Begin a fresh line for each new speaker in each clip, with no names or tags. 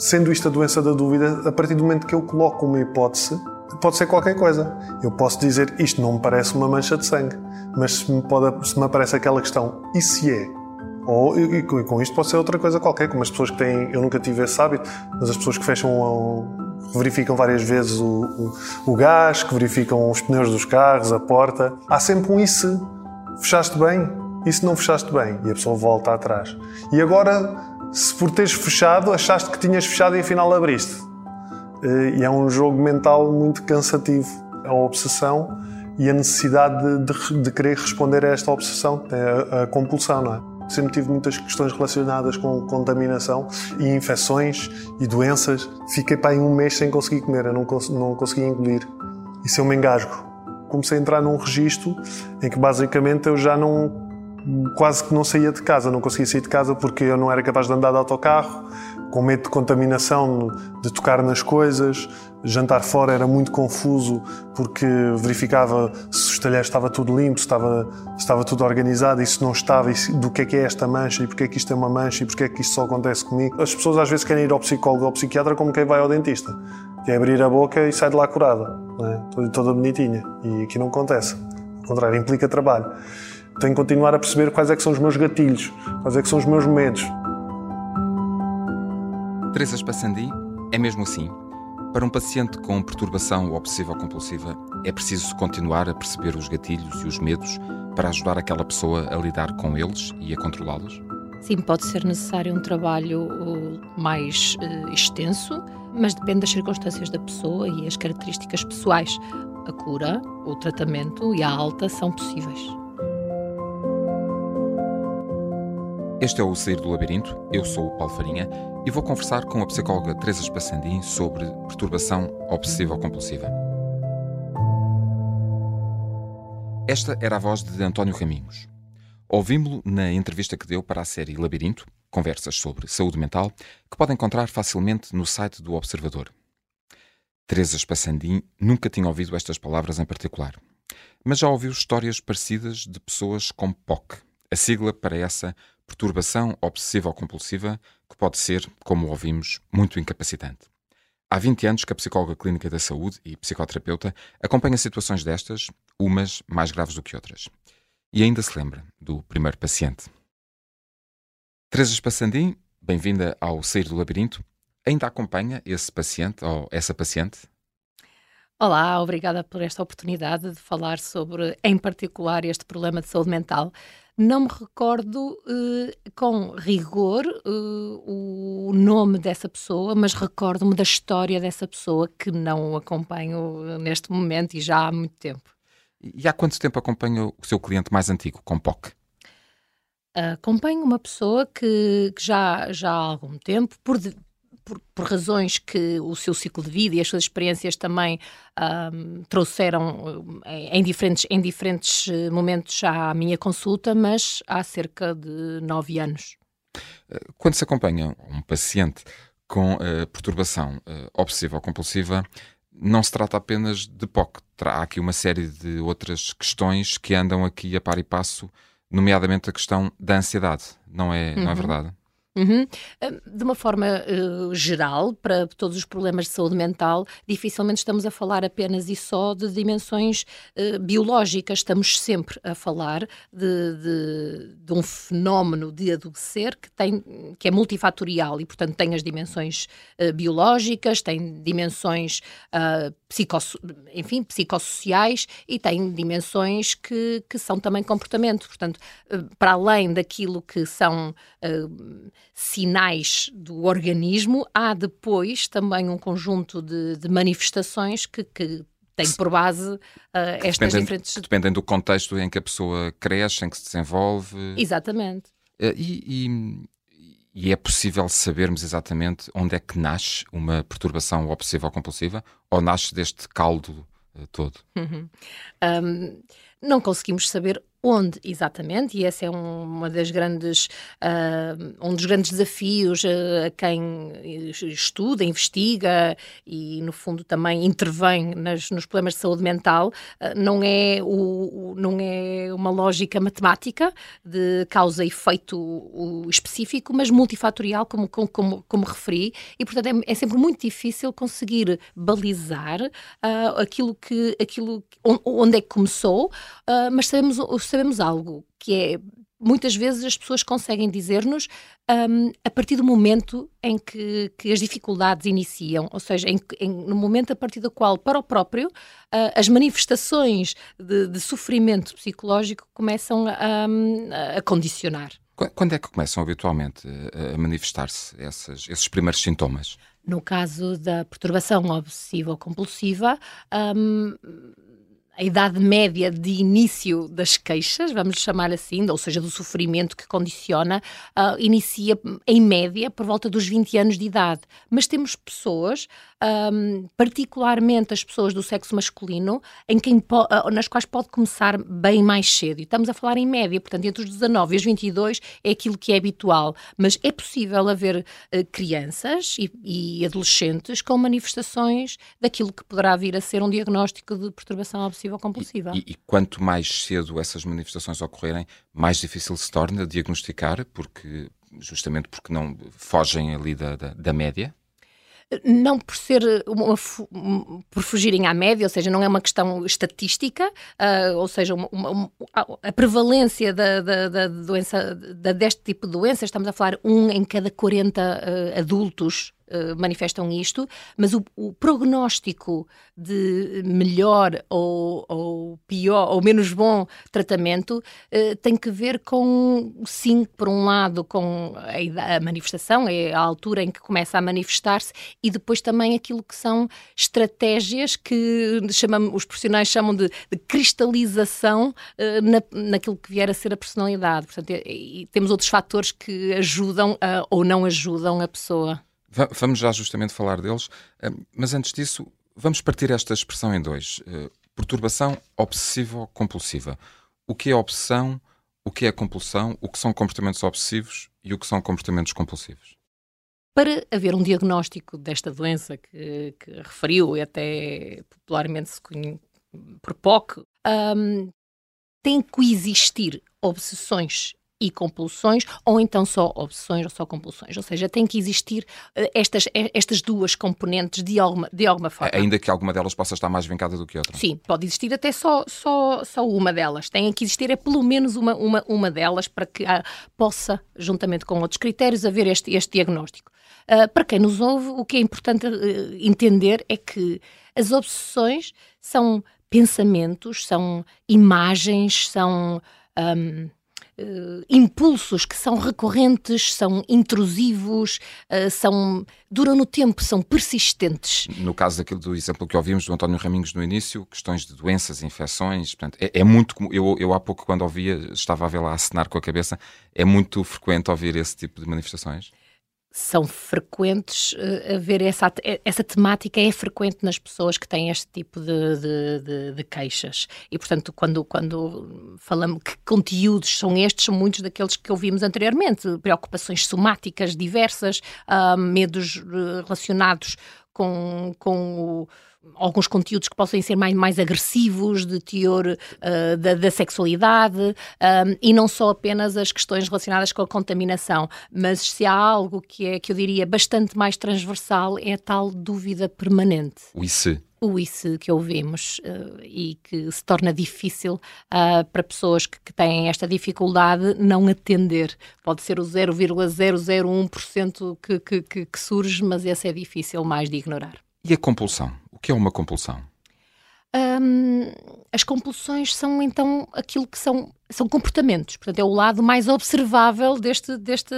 sendo isto a doença da dúvida, a partir do momento que eu coloco uma hipótese, pode ser qualquer coisa. Eu posso dizer isto não me parece uma mancha de sangue, mas se me, pode, se me aparece aquela questão, e se é? Ou e, com isto pode ser outra coisa qualquer, como as pessoas que têm, eu nunca tive esse hábito, mas as pessoas que fecham, verificam várias vezes o, o, o gás, que verificam os pneus dos carros, a porta. Há sempre um e se? Fechaste bem? E se não fechaste bem? E a pessoa volta atrás. E agora, se por teres fechado, achaste que tinhas fechado e afinal abriste. Eh, e é um jogo mental muito cansativo. A obsessão e a necessidade de, de, querer responder a esta obsessão, a, a compulsão, não é? Sempre tive muitas questões relacionadas com contaminação e infecções e doenças. Fiquei para aí um mês sem conseguir comer, eu não, cons não conseguia engolir. Se eu me engasgo? Comecei a entrar num registro em que basicamente eu já não quase que não saía de casa, não conseguia sair de casa porque eu não era capaz de andar de autocarro, com medo de contaminação, de tocar nas coisas. Jantar fora era muito confuso porque verificava se os talheres estava tudo limpo, se estava, se estava tudo organizado e se não estava, e do que é que é esta mancha e porque é que isto é uma mancha e porque é que isto só acontece comigo. As pessoas às vezes querem ir ao psicólogo ou ao psiquiatra como quem vai ao dentista, que é abrir a boca e sai de lá curada, é? toda bonitinha. E aqui não acontece. Ao contrário, implica trabalho. Tenho que continuar a perceber quais é que são os meus gatilhos, quais é que são os meus medos.
Teresa Spassandi é mesmo assim. Para um paciente com perturbação obsessiva-compulsiva, é preciso continuar a perceber os gatilhos e os medos para ajudar aquela pessoa a lidar com eles e a controlá-los?
Sim, pode ser necessário um trabalho uh, mais uh, extenso, mas depende das circunstâncias da pessoa e as características pessoais. A cura, o tratamento e a alta são possíveis.
Este é o Sair do Labirinto. Eu sou o Paulo Farinha e vou conversar com a psicóloga Teresa Spassandim sobre perturbação obsessiva-compulsiva. Esta era a voz de António Raminhos. Ouvimos-lo na entrevista que deu para a série Labirinto, conversas sobre saúde mental, que pode encontrar facilmente no site do Observador. Teresa Spassandim nunca tinha ouvido estas palavras em particular, mas já ouviu histórias parecidas de pessoas com POC, a sigla para essa perturbação obsessiva-compulsiva que pode ser, como ouvimos, muito incapacitante. Há 20 anos que a psicóloga clínica da saúde e psicoterapeuta acompanha situações destas, umas mais graves do que outras. E ainda se lembra do primeiro paciente. Teresa Spassandim, bem-vinda ao Sair do Labirinto. Ainda acompanha esse paciente ou essa paciente?
Olá, obrigada por esta oportunidade de falar sobre, em particular, este problema de saúde mental. Não me recordo uh, com rigor uh, o nome dessa pessoa, mas recordo-me da história dessa pessoa que não acompanho neste momento e já há muito tempo.
E há quanto tempo acompanha o seu cliente mais antigo, com POC?
Acompanho uma pessoa que, que já, já há algum tempo, por, por, por, razões que o seu ciclo de vida e as suas experiências também um, trouxeram em, em, diferentes, em diferentes eh, momentos à minha consulta, mas há cerca de nove anos.
Eh, quando se acompanha um paciente com uh, perturbação uh, obsessiva-compulsiva, não se trata apenas de POC. Há aqui uma série de outras questões que andam aqui a par e passo, nomeadamente a questão da ansiedade. Não é, uhum. não é uhum. verdade?
Uhum. De uma forma uh, geral, para todos os problemas de saúde mental, dificilmente estamos a falar apenas e só de dimensões uh, biológicas, estamos sempre a falar de, de, de, um fenómeno de adoecer que, tem, que é multifatorial e, portanto, tem as dimensões uh, biológicas, tem dimensões psicosso, enfim, psicossociais e tem dimensões que, que são também comportamento. Portanto, para além daquilo que são sinais do organismo, há depois também um conjunto de, de manifestações que, que têm por base uh, estas dependem, diferentes.
Dependem do contexto em que a pessoa cresce, em que se desenvolve.
Exatamente.
Uh, e, e, e, é possível sabermos exatamente onde é que nasce uma perturbação obsessiva ou compulsiva ou nasce deste caldo uh, todo?
Uhum. Um, Não conseguimos saber onde exatamente, e esse é um, uma das grandes, uh, um dos grandes desafios uh, a quem estuda, investiga e, no fundo, também intervém nas, nos problemas de saúde mental, uh, não, é o, o, não é uma lógica matemática de causa e efeito específico, mas multifatorial, como, como, como, como referi, e, portanto, é, é, sempre muito difícil conseguir balizar aquilo que, aquilo, onde é que começou, mas sabemos sabemos algo que é muitas vezes as pessoas conseguem dizer-nos um, a partir do momento em que, que, as dificuldades iniciam, ou seja, em, em, no momento a partir do qual, para o próprio, uh, as manifestações de, de, sofrimento psicológico começam a, a, condicionar.
Quando é que começam habitualmente a manifestar-se esses primeiros sintomas?
No caso da perturbação obsessiva ou compulsiva, um, a idade média de início das queixas, vamos chamar assim, ou seja, do sofrimento que condiciona, uh, inicia em média por volta dos 20 anos de idade. Mas temos pessoas um, particularmente as pessoas do sexo masculino, em quem ah, nas quais pode começar bem mais cedo. E estamos a falar em média, portanto, entre os 19 e os 22 é aquilo que é habitual. Mas é possível haver uh, crianças e, e, adolescentes com manifestações daquilo que poderá vir a ser um diagnóstico de perturbação obsessiva compulsiva.
E, e, e quanto mais cedo essas manifestações ocorrerem, mais difícil se torna diagnosticar, porque justamente porque não fogem ali da, da, da média?
Não por ser uma, por fugirem à média, ou seja, não é uma questão estatística, uh, ou seja, uma, uma, a prevalência da, da, da, doença, da, deste tipo de doença, estamos a falar um em cada 40 uh, adultos eh, manifestam isto, mas o, o, prognóstico de melhor ou, ou, pior ou menos bom tratamento uh, tem que ver com, sim, por um lado, com a, a manifestação, é a altura em que começa a manifestar-se, e depois também aquilo que são estratégias que chamam, os profissionais chamam de, de cristalização uh, na, naquilo que vier a ser a personalidade. Portanto, e, e temos outros fatores que ajudam a, ou não ajudam a pessoa.
Vamos já justamente falar deles, eh, mas antes disso, vamos partir esta expressão em dois: eh, perturbação obsessivo-compulsiva. O que é obsessão? O que é compulsão? O que são comportamentos obsessivos e o que são comportamentos compulsivos?
Para haver um diagnóstico desta doença que, que referiu e até popularmente se conhece por POC, um, tem que existir obsessões e compulsões, ou então só obsessões ou só compulsões. Ou seja, tem que existir uh, estas, eh, estas duas componentes de alguma, de alguma forma.
Ainda que alguma delas possa estar mais vincada do que outra.
Sim, pode existir até só, só, só uma delas. Tem que existir é pelo menos uma, uma, uma delas para que uh, possa, juntamente com outros critérios, haver este, este diagnóstico. Uh, para quem nos ouve, o que é importante entender é que as obsessões são pensamentos, são imagens, são. Um, uh, impulsos que são recorrentes, são intrusivos, uh, são duram no tempo, são persistentes.
No caso daquilo do exemplo que ouvimos do António Raminhos no início, questões de doenças, infecções, portanto, é, é muito eu, eu há pouco quando ouvia, estava a vê-la a acenar com a cabeça, é muito frequente ouvir esse tipo de manifestações?
São frequentes uh, a ver essa, essa temática é frequente nas pessoas que têm este tipo de, de, de, de, queixas. E portanto quando, quando falamos que conteúdos são estes são muitos daqueles que ouvimos anteriormente preocupações somáticas diversas uh, medos uh, relacionados com, com o alguns conteúdos que possam ser mais, mais agressivos, de teor uh, da, da, sexualidade, um, eh, e não só apenas as questões relacionadas com a contaminação, mas se há algo que é, que eu diria, bastante mais transversal, é a tal dúvida permanente.
O ICE
o ICE que ouvimos uh, e que se torna difícil uh, para pessoas que, que, têm esta dificuldade não atender. Pode ser o 0,001% que, que, que, que surge, mas esse é difícil mais de ignorar.
E a compulsão? Que é uma compulsão?
Um, as compulsões são então aquilo que são são comportamentos, portanto, é o lado mais observável deste, deste,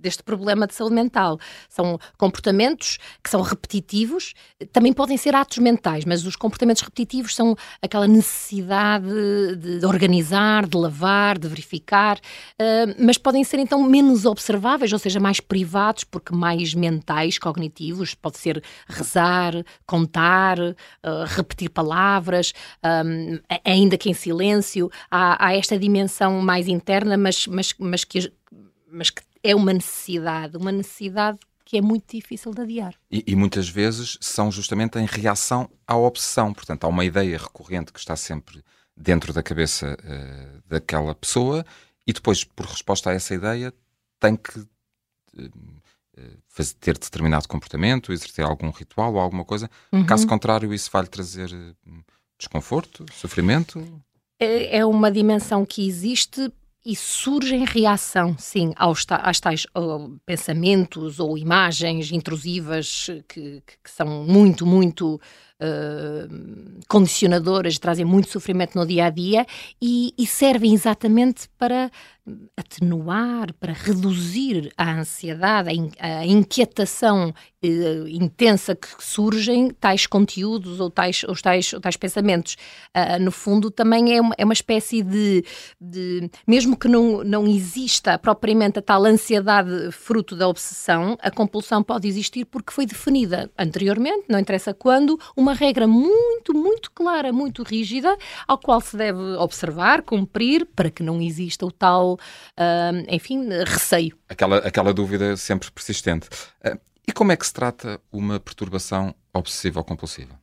deste problema de saúde mental. São comportamentos que são repetitivos, também podem ser atos mentais, mas os comportamentos repetitivos são aquela necessidade de, de organizar, de lavar, de verificar, uh, mas podem ser então menos observáveis, ou seja, mais privados, porque mais mentais, cognitivos, pode ser rezar, contar, uh, repetir palavras, um, ainda que em silêncio, há, há esta dimensão mais interna, mas, mas, mas, que, mas que é uma necessidade, uma necessidade que é muito difícil de adiar.
E, e, muitas vezes são justamente em reação à obsessão. Portanto, há uma ideia recorrente que está sempre dentro da cabeça uh, daquela pessoa e depois, por resposta a essa ideia, tem que uh, fazer, ter determinado comportamento, exercer algum ritual ou alguma coisa. Uhum. Caso contrário, isso vai-lhe trazer desconforto, sofrimento?
É, é uma dimensão que existe e surge em reação, sim, aos, aos tais pensamentos ou imagens intrusivas que, que são muito, muito uh, condicionadoras, trazem muito sofrimento no dia a dia e, e servem exatamente para atenuar, para reduzir a ansiedade, a, inquietação eh, intensa que surgem tais conteúdos ou tais, ou tais, ou tais pensamentos. Uh, no fundo, também é uma, é uma espécie de, de, Mesmo que não, não exista propriamente a tal ansiedade fruto da obsessão, a compulsão pode existir porque foi definida anteriormente, não interessa quando, uma regra muito, muito clara, muito rígida, ao qual se deve observar, cumprir, para que não exista o tal uh, enfim, receio.
Aquela, aquela dúvida sempre persistente. Uh, e como é que se trata uma perturbação obsessiva ou compulsiva?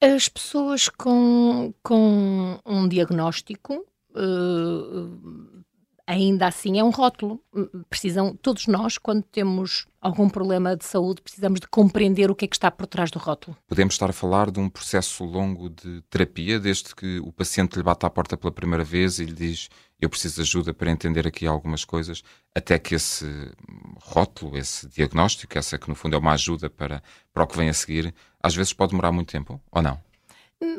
As pessoas com, com um diagnóstico uh, ainda assim é um rótulo. Precisam, todos nós, quando temos algum problema de saúde, precisamos de compreender o que é que está por trás do rótulo.
Podemos estar a falar de um processo longo de terapia, desde que o paciente lhe bate à porta pela primeira vez e lhe diz eu preciso de ajuda para entender aqui algumas coisas, até que esse rótulo, esse diagnóstico, essa que no fundo é uma ajuda para, para o que vem a seguir, às vezes pode demorar muito tempo, ou não?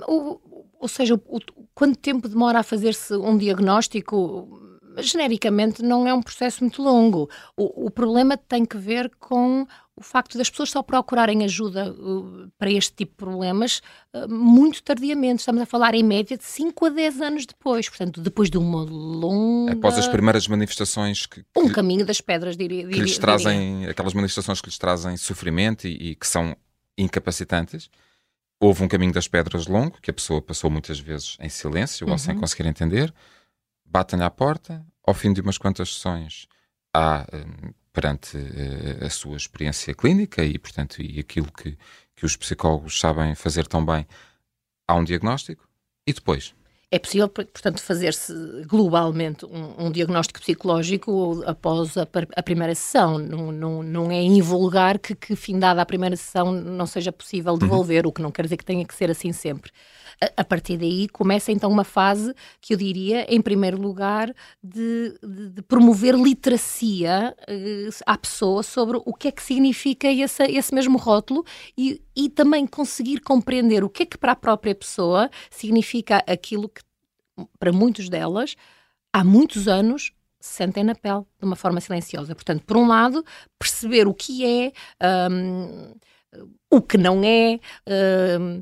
Ou, ou seja, o, quanto tempo demora a fazer-se um diagnóstico? Genericamente não é um processo muito longo. O, o, problema tem que ver com o facto das pessoas só procurarem ajuda uh, para este tipo de problemas uh, muito tardiamente. Estamos a falar em média de 5 a 10 anos depois, portanto, depois de uma longa.
Após as primeiras manifestações que.
Um caminho das pedras, diria.
Que lhes trazem, aquelas manifestações que lhes trazem sofrimento e, e que são incapacitantes houve um caminho das pedras longo, que a pessoa passou muitas vezes em silêncio uhum. ou sem uhum. conseguir entender batem-lhe à porta, ao fim de umas quantas sessões, há, hum, perante uh, a sua experiência clínica e, portanto, e aquilo que, que os psicólogos sabem fazer tão bem, há um diagnóstico e depois
é possível, portanto, fazer-se globalmente um, um, diagnóstico psicológico após a, a primeira sessão. Não, não, não, é invulgar que, que, findada a primeira sessão, não seja possível devolver, uhum. o que não quer dizer que tenha que ser assim sempre. A, a, partir daí começa então uma fase que eu diria, em primeiro lugar, de, de, de promover literacia uh, à pessoa sobre o que é que significa esse, esse mesmo rótulo e, e também conseguir compreender o que é que para a própria pessoa significa aquilo que para muitos delas, há muitos anos, sentem na pele de uma forma silenciosa. Portanto, por um lado, perceber o que é, um, o que não é. Um,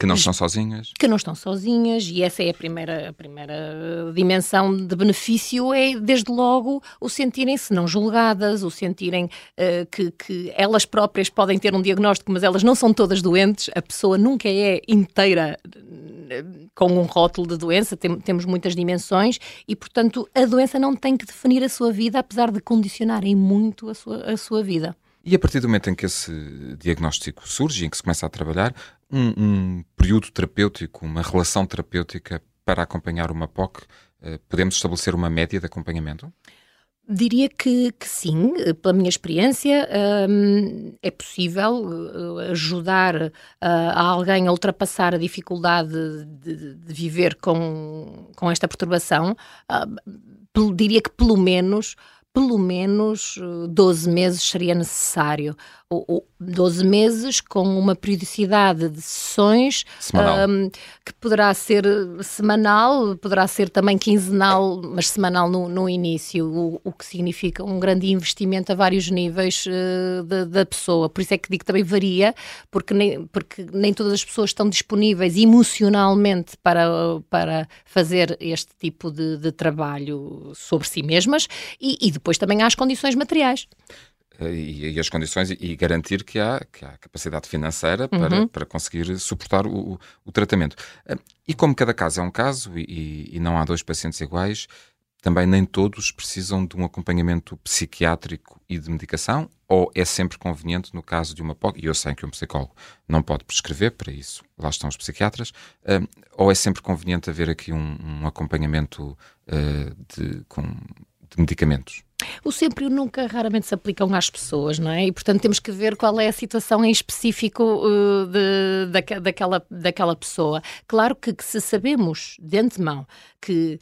que não estão sozinhas.
Que não estão sozinhas, e essa é a primeira, a primeira dimensão de benefício, é desde logo o sentirem-se não julgadas, o sentirem uh, que, que elas próprias podem ter um diagnóstico, mas elas não são todas doentes, a pessoa nunca é inteira com um rótulo de doença, tem, temos muitas dimensões e, portanto, a doença não tem que definir a sua vida, apesar de condicionarem muito a sua, a sua vida.
E a partir do momento em que esse diagnóstico surge, em que se começa a trabalhar, um, um período terapêutico, uma relação terapêutica para acompanhar uma POC, eh, podemos estabelecer uma média de acompanhamento?
Diria que, que, sim, pela minha experiência, um, é possível uh, ajudar uh, a alguém a ultrapassar a dificuldade de, de viver com, com esta perturbação. Uh, diria que, pelo menos, pelo menos 12 eh, meses seria necessário. 12 meses com uma periodicidade de sessões um, que poderá ser semanal, poderá ser também quinzenal, mas semanal no, no início, o, o, que significa um grande investimento a vários níveis uh, da, da, pessoa. Por isso é que digo que também varia, porque nem, porque nem todas as pessoas estão disponíveis emocionalmente para, para fazer este tipo de, de trabalho sobre si mesmas e, e depois também há as condições materiais.
Eh, e, e, as condições e garantir que há, que há capacidade financeira para, uhum. para conseguir suportar o, o, tratamento. Eh, e como cada caso é um caso e, e, não há dois pacientes iguais, também nem todos precisam de um acompanhamento psiquiátrico e de medicação, ou é sempre conveniente no caso de uma POC, e eu sei que um psicólogo não pode prescrever, para isso lá estão os psiquiatras, uh, ou é sempre conveniente haver aqui um, um acompanhamento uh, de, com, de medicamentos?
O sempre e o nunca raramente se aplicam às pessoas, não é? E, portanto, temos que ver qual é a situação em específico uh, de, da, daquela, daquela pessoa. Claro que, que se sabemos de antemão que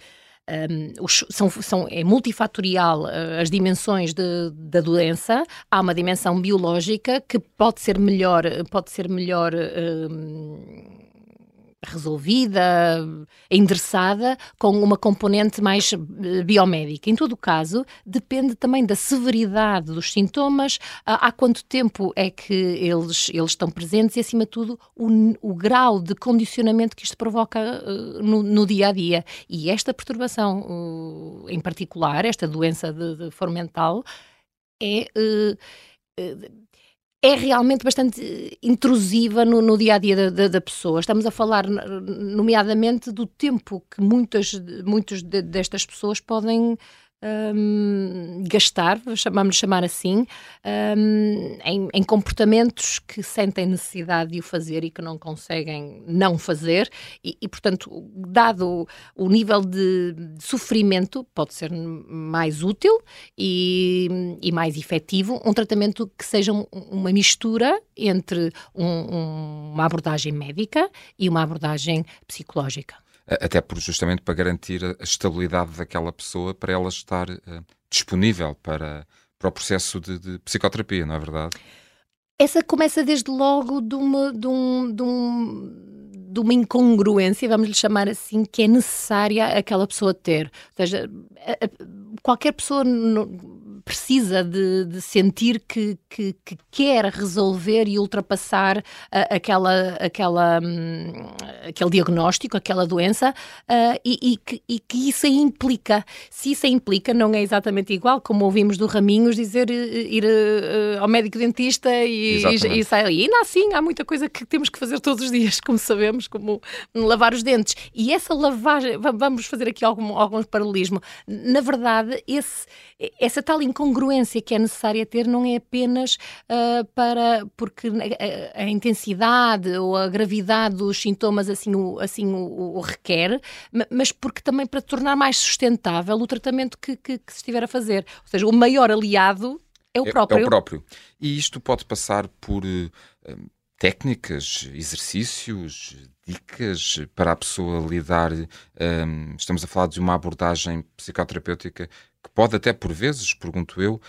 um, os, são, são, é multifatorial uh, as dimensões de, da doença, há uma dimensão biológica que pode ser melhor, pode ser melhor uh, resolvida, endereçada com uma componente mais eh, biomédica. Em todo o caso, depende também da severidade dos sintomas, há quanto tempo é que eles, eles estão presentes e, acima de tudo, o, o grau de condicionamento que isto provoca uh, no, no, dia a dia. E esta perturbação, uh, em particular, esta doença de, de mental, é. Uh, é realmente bastante intrusiva no, no dia a dia da, da, pessoa. Estamos a falar, nomeadamente, do tempo que muitas, muitas destas pessoas podem um, gastar, vamos chamar assim, um, em, em, comportamentos que sentem necessidade de o fazer e que não conseguem não fazer, e, e portanto, dado o, nível de, de, sofrimento, pode ser mais útil e, e, mais efetivo um tratamento que seja uma mistura entre um, uma abordagem médica e uma abordagem psicológica
até por, justamente para garantir a estabilidade daquela pessoa para ela estar uh, disponível para, para o processo de, de, psicoterapia, não é verdade?
Essa começa desde logo de uma, de um, de um, de uma incongruência, vamos lhe chamar assim, que é necessária aquela pessoa ter. Ou seja, qualquer pessoa precisa de, de sentir que, que, que, quer resolver e ultrapassar uh, aquela, aquela, um, aquele diagnóstico, aquela doença, uh, e, e, que, e, que, isso implica. Se isso implica, não é exatamente igual, como ouvimos do Raminhos dizer ir uh, ao médico dentista e, e, e sair. E ainda assim, há muita coisa que temos que fazer todos os dias, como sabemos, como lavar os dentes. E essa lavagem, vamos fazer aqui algum, algum paralelismo. Na verdade, esse, essa tal incongruência que é necessária ter não é apenas uh, para porque a, a, intensidade ou a gravidade dos sintomas assim o, assim o, o, requer, mas porque também para tornar mais sustentável o tratamento que, que, que se estiver a fazer. Ou seja, o maior aliado é o próprio.
É, é o próprio. E isto pode passar por uh, técnicas, exercícios, dicas para a pessoa lidar. Um, estamos a falar de uma abordagem psicoterapêutica que pode até por vezes, pergunto eu,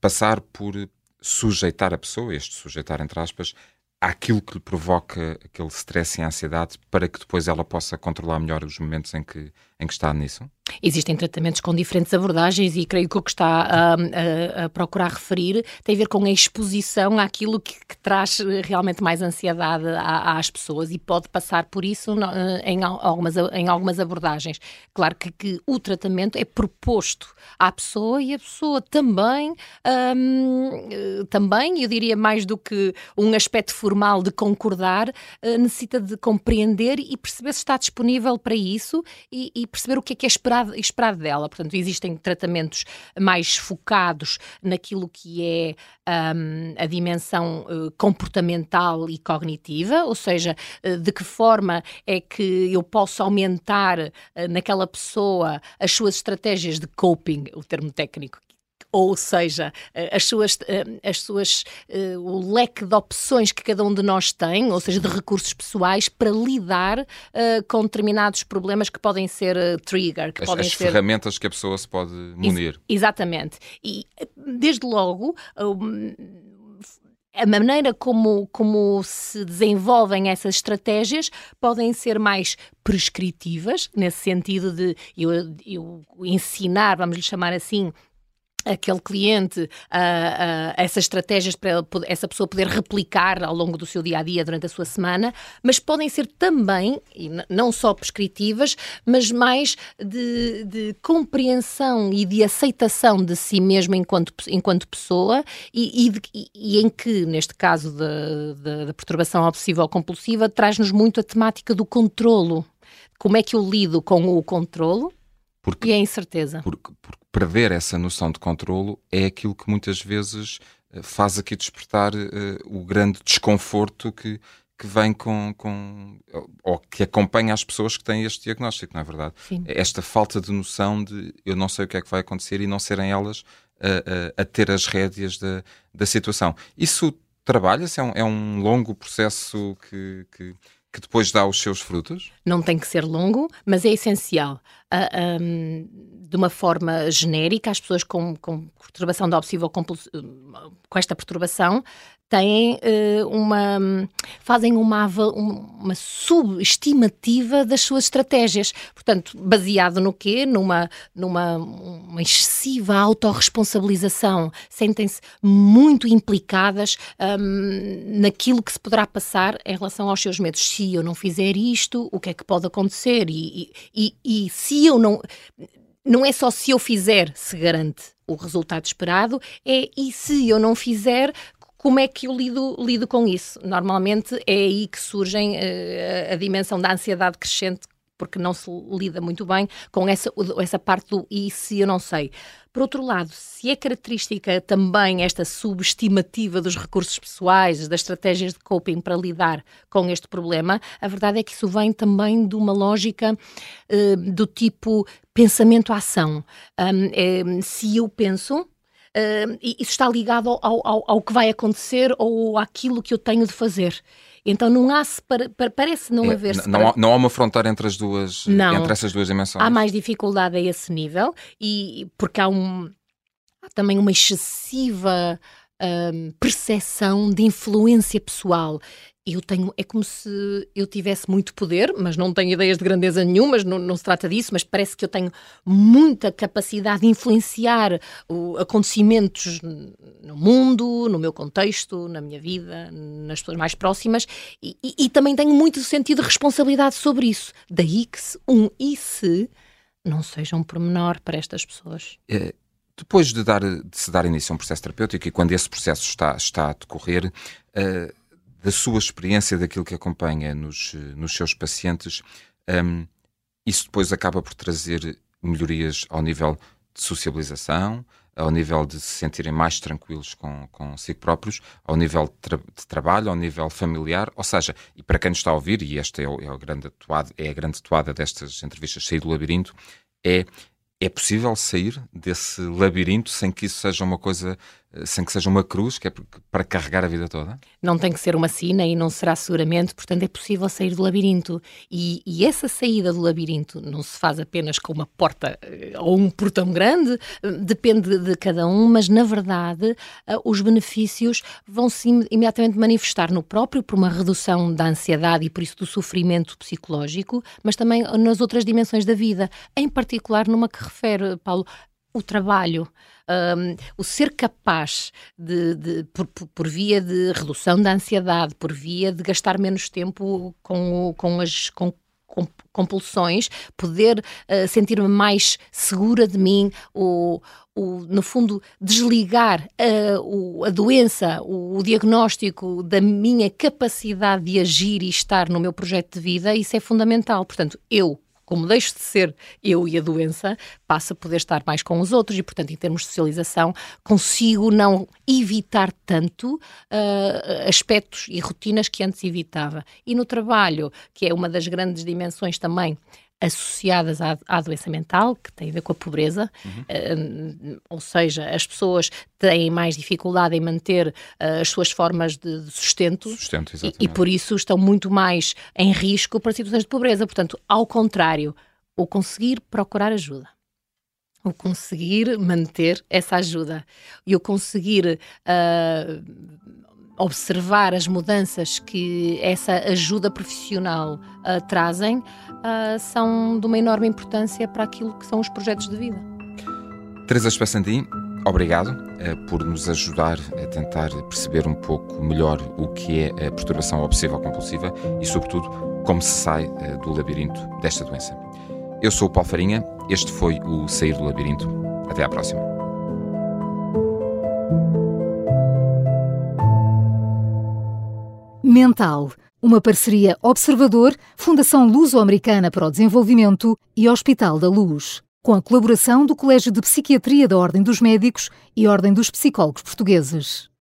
passar por sujeitar a pessoa, este sujeitar entre aspas, àquilo que lhe provoca aquele stress e ansiedade para que depois ela possa controlar melhor os momentos em que, em que está nisso?
Existem tratamentos com diferentes abordagens e creio que o que está a, a, a procurar referir tem a ver com a exposição àquilo que, que traz realmente mais ansiedade às pessoas e pode passar por isso eh, em algumas, em algumas abordagens. Claro que, que o tratamento é proposto à pessoa e a pessoa também, hum, também, eu diria mais do que um aspecto formal de concordar, eh, necessita de compreender e perceber se está disponível para isso e, e perceber o que é que é esperado esperado, esperado dela. Portanto, existem tratamentos mais focados naquilo que é um, a dimensão uh, comportamental e cognitiva, ou seja, uh, de que forma é que eu posso aumentar uh, naquela pessoa as suas estratégias de coping, o termo técnico ou seja, uh, as suas, uh, as suas o leque de opções que cada um de nós tem, ou seja, de recursos pessoais para lidar com determinados problemas que podem ser trigger, que
as,
podem
as
ser
ferramentas que a pessoa se pode munir. Ex
exatamente. E desde logo a maneira como, como se desenvolvem essas estratégias podem ser mais prescritivas, nesse sentido de eu, eu ensinar, vamos lhe chamar assim, aquele cliente uh, uh, essas estratégias para essa pessoa poder replicar ao longo do seu dia a dia durante a sua semana, mas podem ser também, e não só prescritivas, mas mais de, de, compreensão e de aceitação de si mesmo enquanto, enquanto pessoa e, e, de, e em que, neste caso da perturbação obsessiva-compulsiva, traz-nos muito a temática do controlo. Como é que eu lido com o controlo porque, e a incerteza?
Porque, porque perder essa noção de controlo é aquilo que muitas vezes eh, faz aqui despertar uh, o grande desconforto que, que vem com, com, ou que acompanha as pessoas que têm este diagnóstico, não é verdade?
Sim.
Esta falta de noção de eu não sei o que é que vai acontecer e não serem elas a, a, a ter as rédeas da, da situação. Isso trabalha-se? É um, é um longo processo que, que que depois dá os seus frutos?
Não tem que ser longo, mas é essencial. Uh, ah, um, de uma forma genérica, as pessoas com, com perturbação da obsessiva com esta perturbação têm uh, uma fazem uma, uma subestimativa das suas estratégias. Portanto, baseado no quê? Numa, numa uma excessiva autorresponsabilização. Sentem-se muito implicadas um, naquilo que se poderá passar em relação aos seus medos. Se eu não fizer isto, o que é que pode acontecer? E, e, e, e se eu não não é só se eu fizer se garante o resultado esperado, é e se eu não fizer, como é que eu lido, lido com isso? Normalmente é aí que surge uh, a dimensão da ansiedade crescente, porque não se lida muito bem com essa, essa parte do e se eu não sei. Por outro lado, se é característica também esta subestimativa dos recursos pessoais, das estratégias de coping para lidar com este problema, a verdade é que isso vem também de uma lógica uh, do tipo pensamento-ação. Um, é, se eu penso, uh, isso está ligado ao, ao, ao, que vai acontecer ou àquilo que eu tenho de fazer. Então não há parece não é, haver
não, há, não há uma fronteira entre as duas não, entre essas duas dimensões.
Há mais dificuldade a esse nível e porque há um há também uma excessiva um, percepção de influência pessoal eu tenho, é como se eu tivesse muito poder, mas não tenho ideias de grandeza nenhuma, não, não se trata disso, mas parece que eu tenho muita capacidade de influenciar o, acontecimentos no mundo, no meu contexto, na minha vida, nas pessoas mais próximas, e, e, e também tenho muito sentido de responsabilidade sobre isso. Daí que se, um e se não seja um pormenor para estas pessoas.
É, depois de, dar, de se dar início a um processo terapêutico e quando esse processo está, está a decorrer, uh, da sua experiência, daquilo que acompanha nos, nos seus pacientes, um, isso depois acaba por trazer melhorias ao nível de socialização, ao nível de se sentirem mais tranquilos com, consigo próprios, ao nível de, tra de, trabalho, ao nível familiar, ou seja, e para quem nos está a ouvir, e esta é, o, é, o grande atuado, é a grande toada destas entrevistas, sair do labirinto, é, é possível sair desse labirinto sem que isso seja uma coisa sem que seja uma cruz, que é para carregar a vida toda?
Não tem que ser uma sina e não será seguramente, portanto é possível sair do labirinto. E, e essa saída do labirinto não se faz apenas com uma porta eh, ou um portão grande, eh, depende de cada um, mas na verdade os benefícios vão se imediatamente manifestar no próprio por uma redução da ansiedade e por isso do sofrimento psicológico, mas também nas outras dimensões da vida, em particular numa que refere, Paulo, o trabalho um, o ser capaz de, de por, por, via de redução da ansiedade, por via de gastar menos tempo com, com as com, com compulsões, poder uh, sentir-me mais segura de mim, o, o, no fundo, desligar uh, o, a doença, o, o, diagnóstico da minha capacidade de agir e estar no meu projeto de vida, isso é fundamental. Portanto, eu, como deixo de ser eu e a doença, passo a poder estar mais com os outros e, portanto, em termos de socialização, consigo não evitar tanto uh, aspectos e rotinas que antes evitava. E no trabalho, que é uma das grandes dimensões também associadas à, à, doença mental, que tem a ver com a pobreza, uhum. uh, ou seja, as pessoas têm mais dificuldade em manter uh, as suas formas de, de sustento,
sustento
e, e, por isso estão muito mais em risco para situações de pobreza. Portanto, ao contrário, o conseguir procurar ajuda o conseguir manter essa ajuda e o conseguir uh, observar as mudanças que essa ajuda profissional uh, trazem uh, são de uma enorme importância para aquilo que são os projetos de vida.
Teresa Espassandim, obrigado uh, por nos ajudar a tentar perceber um pouco melhor o que é a perturbação obsessiva-compulsiva e, sobretudo, como se sai do labirinto desta doença. Eu sou o Paulo Farinha, este foi o Sair do Labirinto. Até à próxima.
Mental, uma parceria Observador, Fundação Luso-Americana para o Desenvolvimento e Hospital da Luz, com a colaboração do Colégio de Psiquiatria da Ordem dos Médicos e Ordem dos Psicólogos Portugueses.